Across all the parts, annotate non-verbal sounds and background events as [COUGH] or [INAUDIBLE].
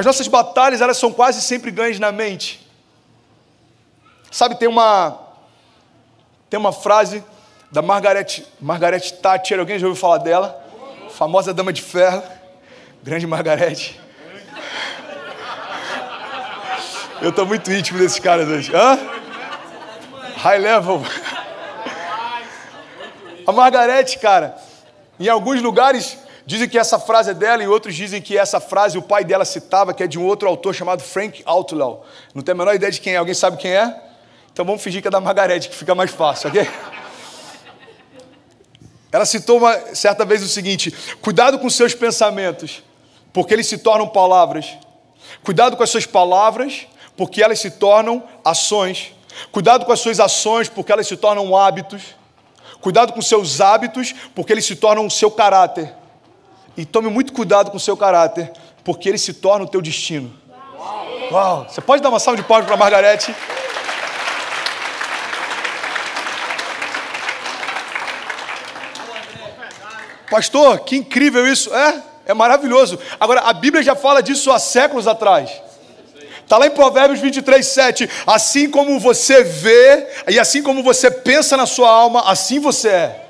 As nossas batalhas, elas são quase sempre ganhas na mente. Sabe, tem uma tem uma frase da Margaret, Margaret Thatcher, alguém já ouviu falar dela? Famosa dama de ferro, grande Margaret. [LAUGHS] Eu estou muito íntimo desses caras hoje. Hã? High level. [LAUGHS] A Margarete, cara, em alguns lugares dizem que essa frase é dela, em outros dizem que essa frase o pai dela citava, que é de um outro autor chamado Frank Outlaw. Não tenho a menor ideia de quem é. Alguém sabe quem é? Então vamos fingir que é da Margarete, que fica mais fácil, ok? Ela citou uma certa vez o seguinte: cuidado com seus pensamentos, porque eles se tornam palavras. Cuidado com as suas palavras, porque elas se tornam ações. Cuidado com as suas ações, porque elas se tornam hábitos. Cuidado com seus hábitos, porque eles se tornam o seu caráter. E tome muito cuidado com o seu caráter, porque ele se torna o teu destino. Uau! Você pode dar uma salva de palmas para Margarete? Pastor, que incrível isso. É, é maravilhoso. Agora, a Bíblia já fala disso há séculos atrás. Está lá em Provérbios 23, 7. Assim como você vê, e assim como você pensa na sua alma, assim você é.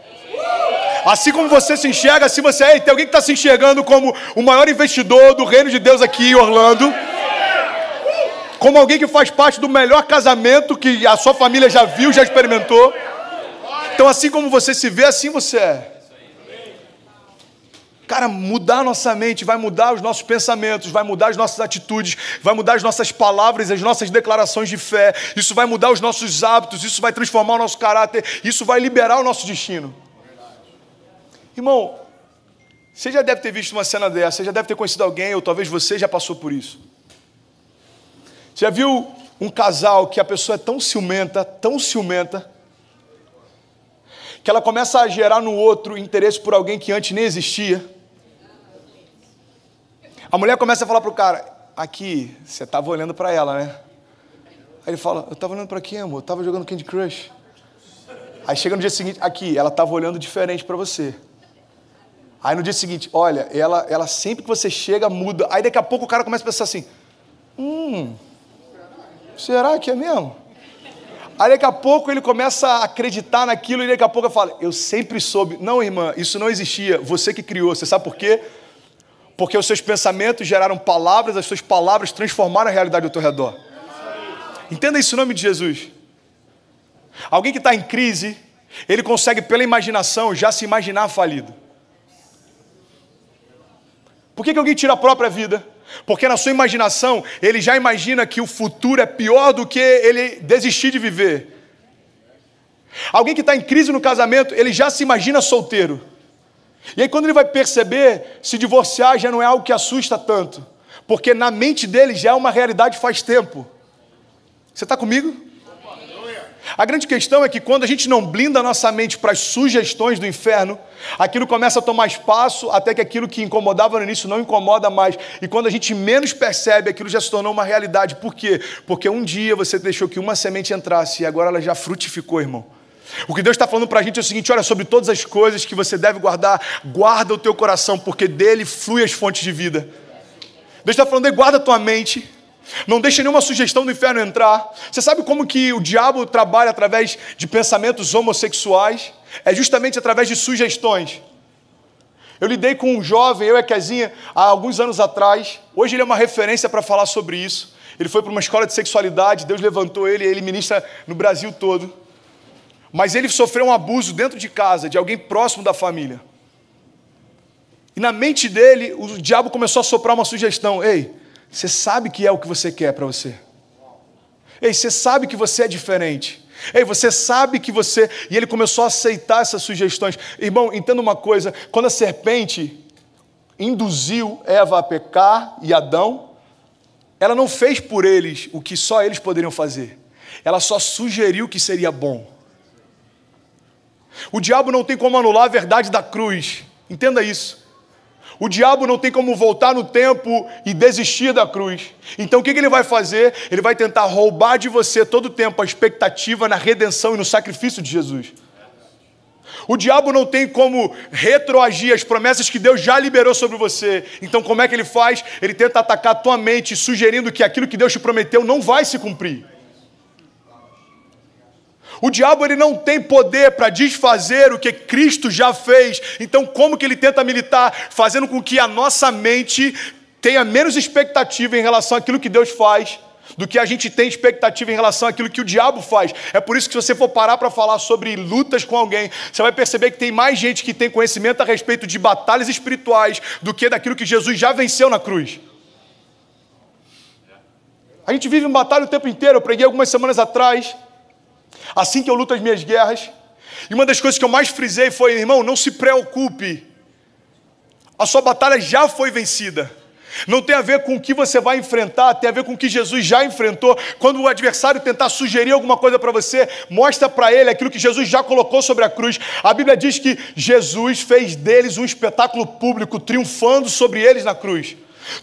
Assim como você se enxerga, assim você é. Tem alguém que está se enxergando como o maior investidor do reino de Deus aqui em Orlando. Como alguém que faz parte do melhor casamento que a sua família já viu, já experimentou. Então, assim como você se vê, assim você é. Cara, mudar nossa mente vai mudar os nossos pensamentos, vai mudar as nossas atitudes, vai mudar as nossas palavras, as nossas declarações de fé. Isso vai mudar os nossos hábitos, isso vai transformar o nosso caráter, isso vai liberar o nosso destino. Irmão, você já deve ter visto uma cena dessa, você já deve ter conhecido alguém, ou talvez você já passou por isso. Você já viu um casal que a pessoa é tão ciumenta, tão ciumenta, que ela começa a gerar no outro interesse por alguém que antes nem existia? A mulher começa a falar pro cara: Aqui, você estava olhando para ela, né? Aí ele fala: Eu estava olhando para quem, amor? Eu estava jogando Candy Crush. Aí chega no dia seguinte: Aqui, ela estava olhando diferente para você. Aí no dia seguinte: Olha, ela, ela sempre que você chega muda. Aí daqui a pouco o cara começa a pensar assim: Hum, será que é mesmo? Aí daqui a pouco ele começa a acreditar naquilo e daqui a pouco ele fala: Eu sempre soube. Não, irmã, isso não existia. Você que criou. Você sabe por quê? Porque os seus pensamentos geraram palavras, as suas palavras transformaram a realidade ao teu redor. Entenda isso em nome de Jesus. Alguém que está em crise, ele consegue, pela imaginação, já se imaginar falido. Por que, que alguém tira a própria vida? Porque na sua imaginação, ele já imagina que o futuro é pior do que ele desistir de viver. Alguém que está em crise no casamento, ele já se imagina solteiro. E aí, quando ele vai perceber, se divorciar já não é algo que assusta tanto, porque na mente dele já é uma realidade faz tempo. Você está comigo? A grande questão é que quando a gente não blinda a nossa mente para as sugestões do inferno, aquilo começa a tomar espaço até que aquilo que incomodava no início não incomoda mais. E quando a gente menos percebe, aquilo já se tornou uma realidade. Por quê? Porque um dia você deixou que uma semente entrasse e agora ela já frutificou, irmão. O que Deus está falando para a gente é o seguinte: olha, sobre todas as coisas que você deve guardar, guarda o teu coração, porque dele flui as fontes de vida. Deus está falando, guarda a tua mente, não deixe nenhuma sugestão do inferno entrar. Você sabe como que o diabo trabalha através de pensamentos homossexuais? É justamente através de sugestões. Eu lidei com um jovem, eu e a Kezinha, há alguns anos atrás. Hoje ele é uma referência para falar sobre isso. Ele foi para uma escola de sexualidade, Deus levantou ele, ele ministra no Brasil todo. Mas ele sofreu um abuso dentro de casa, de alguém próximo da família. E na mente dele, o diabo começou a soprar uma sugestão: Ei, você sabe que é o que você quer para você. Ei, você sabe que você é diferente. Ei, você sabe que você. E ele começou a aceitar essas sugestões. Irmão, entenda uma coisa: quando a serpente induziu Eva a pecar e Adão, ela não fez por eles o que só eles poderiam fazer. Ela só sugeriu que seria bom. O diabo não tem como anular a verdade da cruz. Entenda isso. O diabo não tem como voltar no tempo e desistir da cruz. Então o que ele vai fazer? Ele vai tentar roubar de você todo o tempo a expectativa na redenção e no sacrifício de Jesus. O diabo não tem como retroagir as promessas que Deus já liberou sobre você. Então, como é que ele faz? Ele tenta atacar a tua mente, sugerindo que aquilo que Deus te prometeu não vai se cumprir. O diabo ele não tem poder para desfazer o que Cristo já fez. Então, como que ele tenta militar? Fazendo com que a nossa mente tenha menos expectativa em relação àquilo que Deus faz do que a gente tem expectativa em relação àquilo que o diabo faz. É por isso que se você for parar para falar sobre lutas com alguém, você vai perceber que tem mais gente que tem conhecimento a respeito de batalhas espirituais do que daquilo que Jesus já venceu na cruz. A gente vive em batalha o tempo inteiro. Eu preguei algumas semanas atrás, assim que eu luto as minhas guerras. E uma das coisas que eu mais frisei foi, irmão, não se preocupe. A sua batalha já foi vencida. Não tem a ver com o que você vai enfrentar, tem a ver com o que Jesus já enfrentou. Quando o adversário tentar sugerir alguma coisa para você, mostra para ele aquilo que Jesus já colocou sobre a cruz. A Bíblia diz que Jesus fez deles um espetáculo público, triunfando sobre eles na cruz.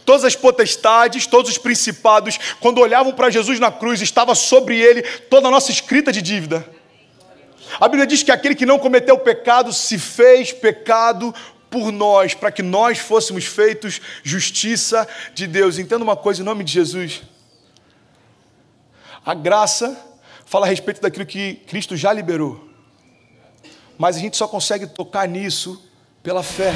Todas as potestades, todos os principados, quando olhavam para Jesus na cruz, estava sobre ele toda a nossa escrita de dívida. A Bíblia diz que aquele que não cometeu pecado se fez pecado por nós, para que nós fôssemos feitos justiça de Deus. Entenda uma coisa em nome de Jesus. A graça fala a respeito daquilo que Cristo já liberou. Mas a gente só consegue tocar nisso pela fé.